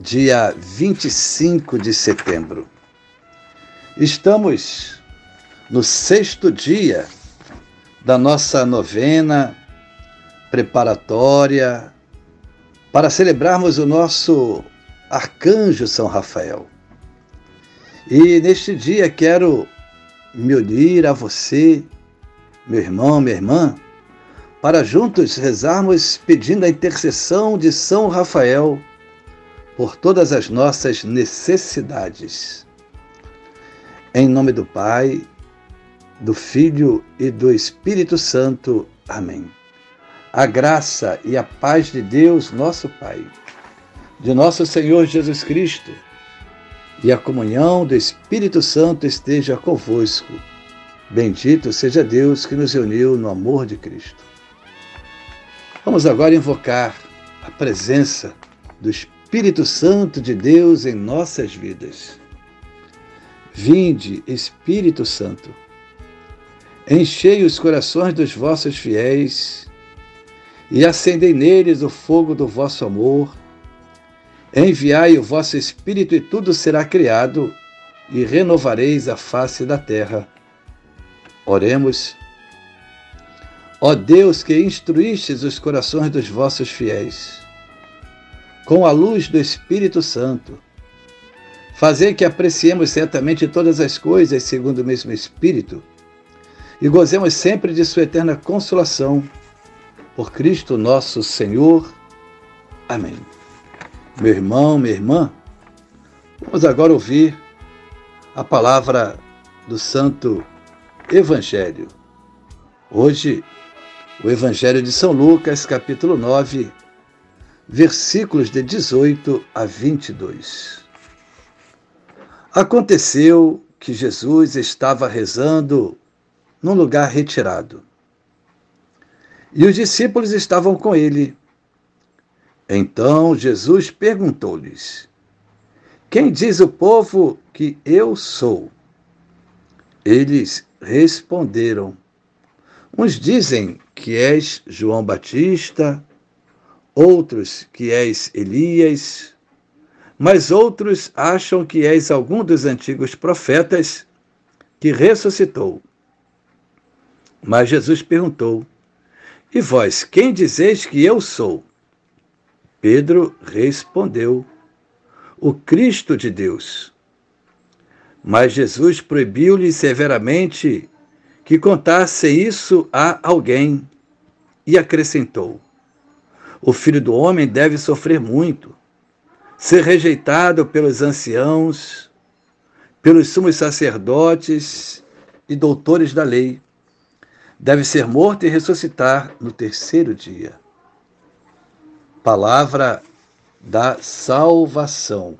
dia 25 de setembro. Estamos no sexto dia da nossa novena preparatória para celebrarmos o nosso arcanjo São Rafael. E neste dia quero me unir a você, meu irmão, minha irmã, para juntos rezarmos pedindo a intercessão de São Rafael por todas as nossas necessidades. Em nome do Pai, do Filho e do Espírito Santo. Amém. A graça e a paz de Deus, nosso Pai, de nosso Senhor Jesus Cristo e a comunhão do Espírito Santo esteja convosco. Bendito seja Deus que nos uniu no amor de Cristo. Vamos agora invocar a presença do Espírito Espírito Santo de Deus em nossas vidas. Vinde, Espírito Santo, enchei os corações dos vossos fiéis e acendei neles o fogo do vosso amor. Enviai o vosso Espírito e tudo será criado e renovareis a face da terra. Oremos. Ó Deus que instruístes os corações dos vossos fiéis com a luz do Espírito Santo. Fazer que apreciemos certamente todas as coisas segundo o mesmo Espírito e gozemos sempre de Sua eterna consolação. Por Cristo nosso Senhor. Amém. Meu irmão, minha irmã, vamos agora ouvir a palavra do Santo Evangelho. Hoje, o Evangelho de São Lucas, capítulo 9, versículos de 18 a 22. Aconteceu que Jesus estava rezando num lugar retirado. E os discípulos estavam com ele. Então Jesus perguntou-lhes: Quem diz o povo que eu sou? Eles responderam: Uns dizem que és João Batista, outros que és Elias, mas outros acham que és algum dos antigos profetas que ressuscitou. Mas Jesus perguntou: E vós, quem dizeis que eu sou? Pedro respondeu: O Cristo de Deus. Mas Jesus proibiu-lhe severamente que contasse isso a alguém e acrescentou: o filho do homem deve sofrer muito, ser rejeitado pelos anciãos, pelos sumos sacerdotes e doutores da lei. Deve ser morto e ressuscitar no terceiro dia. Palavra da salvação.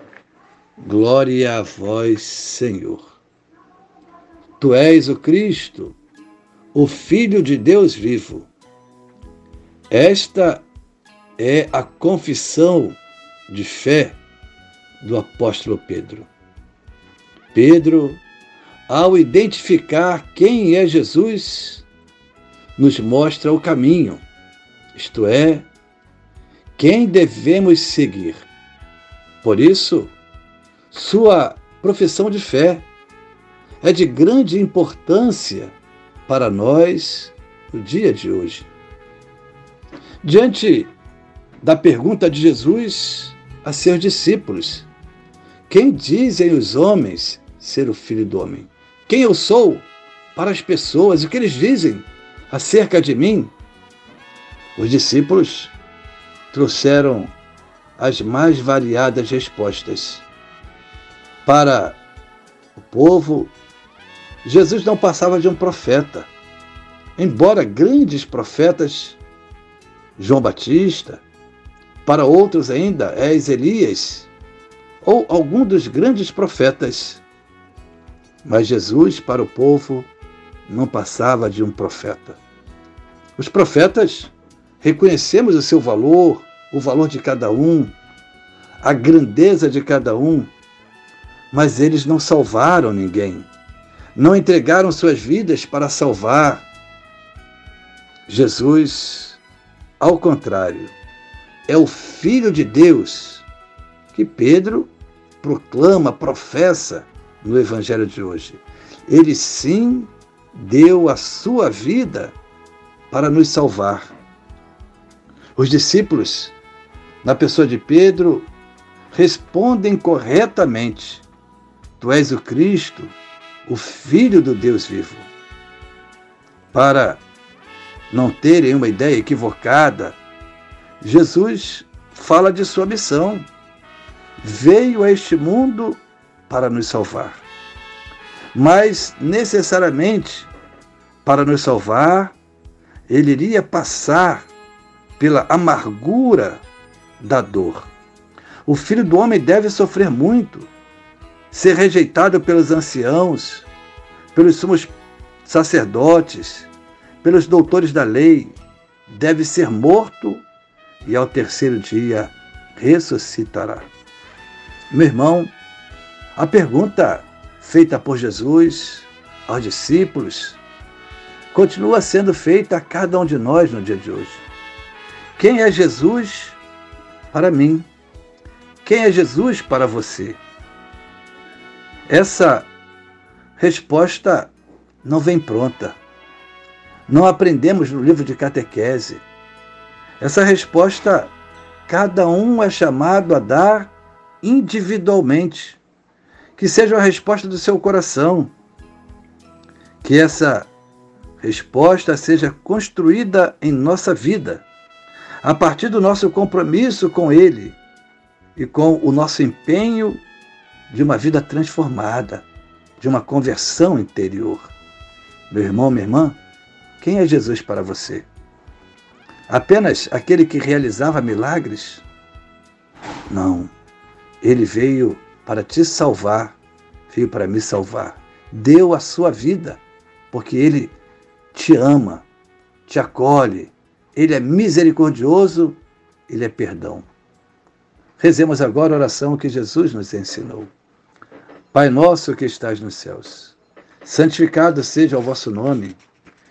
Glória a vós, Senhor. Tu és o Cristo, o Filho de Deus vivo. Esta é a confissão de fé do apóstolo Pedro. Pedro, ao identificar quem é Jesus, nos mostra o caminho, isto é, quem devemos seguir. Por isso, sua profissão de fé é de grande importância para nós no dia de hoje. Diante da pergunta de Jesus a seus discípulos: Quem dizem os homens ser o filho do homem? Quem eu sou para as pessoas? O que eles dizem acerca de mim? Os discípulos trouxeram as mais variadas respostas. Para o povo, Jesus não passava de um profeta. Embora grandes profetas, João Batista, para outros ainda és Elias ou algum dos grandes profetas. Mas Jesus, para o povo, não passava de um profeta. Os profetas reconhecemos o seu valor, o valor de cada um, a grandeza de cada um, mas eles não salvaram ninguém, não entregaram suas vidas para salvar. Jesus, ao contrário, é o Filho de Deus que Pedro proclama, professa no Evangelho de hoje. Ele sim deu a sua vida para nos salvar. Os discípulos, na pessoa de Pedro, respondem corretamente: Tu és o Cristo, o Filho do Deus vivo. Para não terem uma ideia equivocada, Jesus fala de sua missão. Veio a este mundo para nos salvar. Mas, necessariamente, para nos salvar, ele iria passar pela amargura da dor. O filho do homem deve sofrer muito, ser rejeitado pelos anciãos, pelos sumos sacerdotes, pelos doutores da lei, deve ser morto e ao terceiro dia ressuscitará. Meu irmão, a pergunta feita por Jesus aos discípulos continua sendo feita a cada um de nós no dia de hoje. Quem é Jesus para mim? Quem é Jesus para você? Essa resposta não vem pronta. Não aprendemos no livro de catequese. Essa resposta cada um é chamado a dar individualmente. Que seja a resposta do seu coração. Que essa resposta seja construída em nossa vida, a partir do nosso compromisso com Ele e com o nosso empenho de uma vida transformada, de uma conversão interior. Meu irmão, minha irmã, quem é Jesus para você? Apenas aquele que realizava milagres? Não. Ele veio para te salvar, veio para me salvar. Deu a sua vida, porque ele te ama, te acolhe, ele é misericordioso, ele é perdão. Rezemos agora a oração que Jesus nos ensinou. Pai nosso que estás nos céus, santificado seja o vosso nome.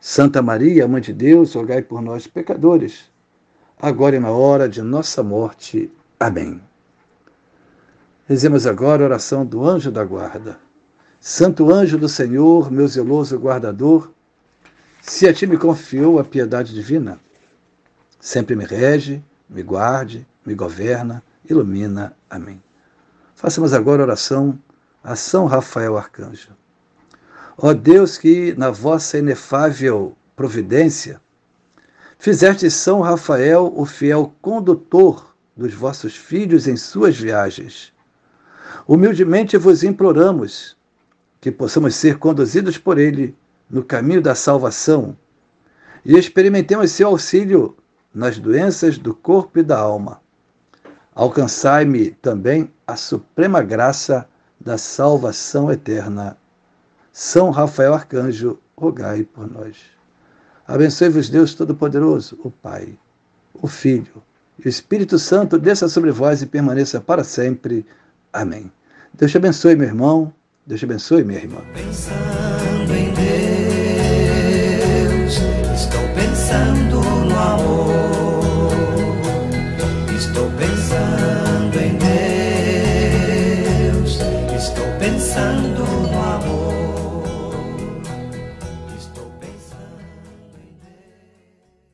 Santa Maria, Mãe de Deus, rogai por nós, pecadores, agora e na hora de nossa morte. Amém. Rezemos agora a oração do anjo da guarda. Santo anjo do Senhor, meu zeloso guardador, se a ti me confiou a piedade divina, sempre me rege, me guarde, me governa, ilumina. Amém. Façamos agora a oração a São Rafael Arcanjo. Ó Deus que, na vossa inefável providência, fizeste São Rafael o fiel condutor dos vossos filhos em suas viagens. Humildemente vos imploramos que possamos ser conduzidos por ele no caminho da salvação e experimentemos seu auxílio nas doenças do corpo e da alma. Alcançai-me também a suprema graça da salvação eterna. São Rafael Arcanjo, rogai por nós. Abençoe-vos Deus Todo-Poderoso, o Pai, o Filho e o Espírito Santo, desça sobre vós e permaneça para sempre. Amém. Deus te abençoe, meu irmão. Deus te abençoe, minha irmã. Pensando em Deus.